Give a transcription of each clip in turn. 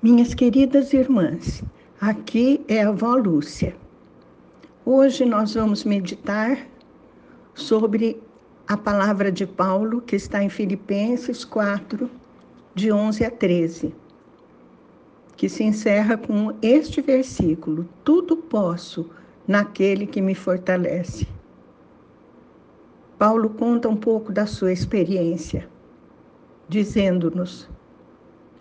Minhas queridas irmãs, aqui é a avó Lúcia. Hoje nós vamos meditar sobre a palavra de Paulo que está em Filipenses 4, de 11 a 13, que se encerra com este versículo: Tudo posso naquele que me fortalece. Paulo conta um pouco da sua experiência, dizendo-nos: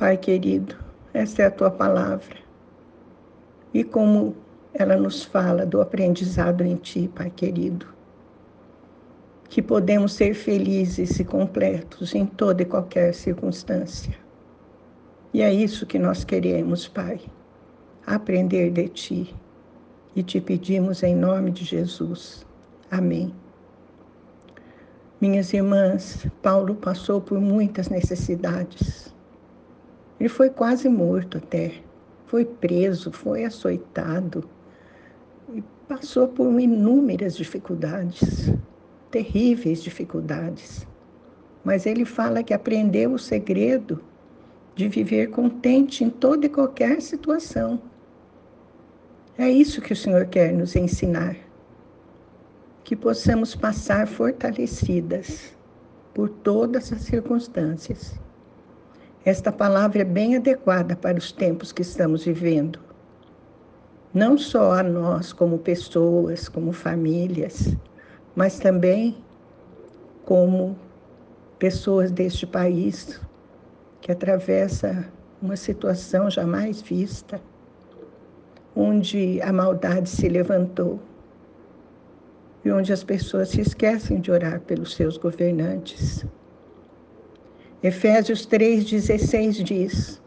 Pai querido, essa é a tua palavra. E como ela nos fala do aprendizado em ti, Pai querido. Que podemos ser felizes e completos em toda e qualquer circunstância. E é isso que nós queremos, Pai. Aprender de ti. E te pedimos em nome de Jesus. Amém. Minhas irmãs, Paulo passou por muitas necessidades ele foi quase morto até. Foi preso, foi açoitado e passou por inúmeras dificuldades, terríveis dificuldades. Mas ele fala que aprendeu o segredo de viver contente em toda e qualquer situação. É isso que o Senhor quer nos ensinar. Que possamos passar fortalecidas por todas as circunstâncias esta palavra é bem adequada para os tempos que estamos vivendo. Não só a nós, como pessoas, como famílias, mas também como pessoas deste país que atravessa uma situação jamais vista, onde a maldade se levantou e onde as pessoas se esquecem de orar pelos seus governantes. Efésios 3,16 diz: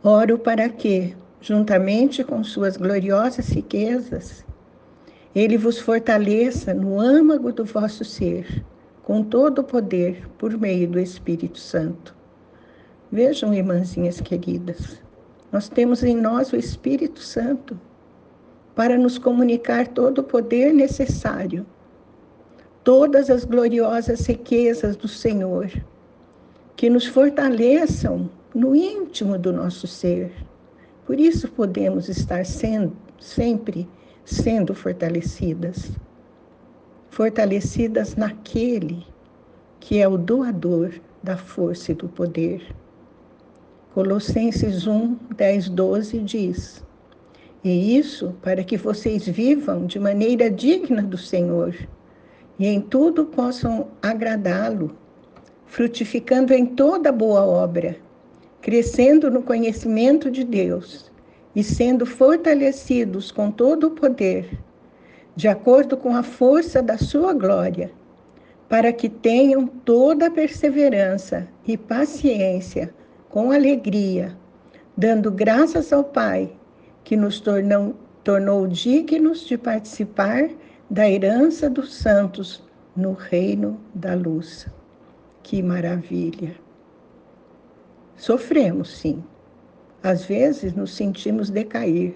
Oro para que, juntamente com suas gloriosas riquezas, ele vos fortaleça no âmago do vosso ser, com todo o poder, por meio do Espírito Santo. Vejam, irmãzinhas queridas, nós temos em nós o Espírito Santo para nos comunicar todo o poder necessário, todas as gloriosas riquezas do Senhor que nos fortaleçam no íntimo do nosso ser. Por isso podemos estar sendo, sempre sendo fortalecidas. Fortalecidas naquele que é o doador da força e do poder. Colossenses 1, 10, 12 diz: E isso para que vocês vivam de maneira digna do Senhor e em tudo possam agradá-lo frutificando em toda boa obra, crescendo no conhecimento de Deus e sendo fortalecidos com todo o poder, de acordo com a força da sua glória, para que tenham toda a perseverança e paciência com alegria, dando graças ao Pai, que nos tornou, tornou dignos de participar da herança dos santos no reino da luz. Que maravilha! Sofremos, sim. Às vezes nos sentimos decair.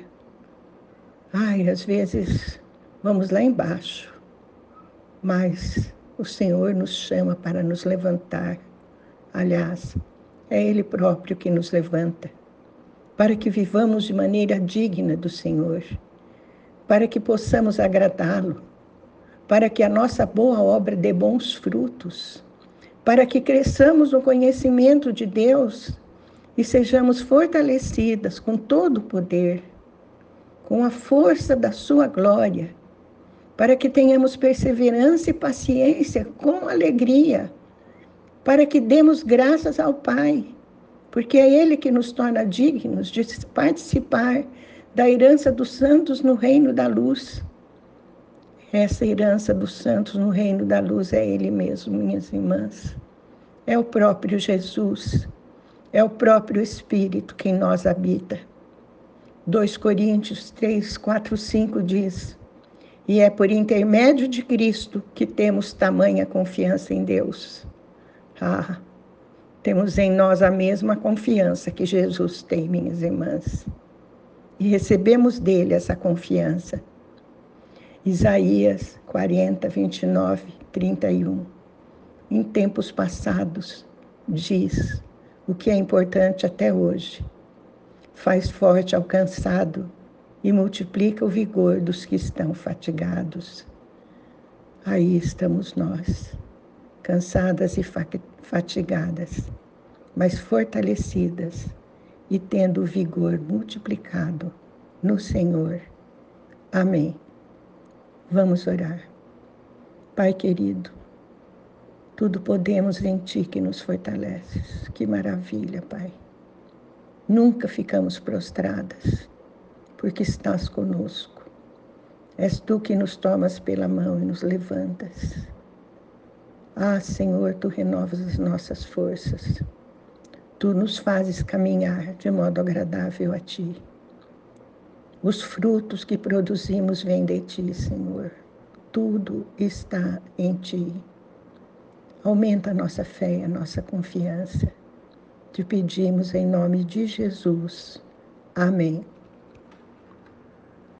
Ai, às vezes vamos lá embaixo. Mas o Senhor nos chama para nos levantar. Aliás, é Ele próprio que nos levanta, para que vivamos de maneira digna do Senhor, para que possamos agradá-lo, para que a nossa boa obra dê bons frutos para que cresçamos no conhecimento de Deus e sejamos fortalecidas com todo o poder, com a força da Sua glória, para que tenhamos perseverança e paciência com alegria, para que demos graças ao Pai, porque é Ele que nos torna dignos de participar da herança dos santos no reino da luz. Essa herança dos santos no reino da luz é Ele mesmo, minhas irmãs. É o próprio Jesus É o próprio Espírito que em nós habita. 2 Coríntios 3, 4, 5 diz: E é por intermédio de Cristo que temos tamanha confiança em Deus. Ah, temos em nós a mesma confiança que Jesus tem, minhas irmãs. E recebemos dele essa confiança. Isaías 40, 29, 31. Em tempos passados, diz o que é importante até hoje. Faz forte ao cansado e multiplica o vigor dos que estão fatigados. Aí estamos nós, cansadas e fatigadas, mas fortalecidas e tendo o vigor multiplicado no Senhor. Amém. Vamos orar. Pai querido, tudo podemos em Ti que nos fortaleces. Que maravilha, Pai. Nunca ficamos prostradas, porque estás conosco. És Tu que nos tomas pela mão e nos levantas. Ah, Senhor, Tu renovas as nossas forças. Tu nos fazes caminhar de modo agradável a Ti. Os frutos que produzimos vêm de ti, Senhor. Tudo está em ti. Aumenta a nossa fé a nossa confiança. Te pedimos em nome de Jesus. Amém.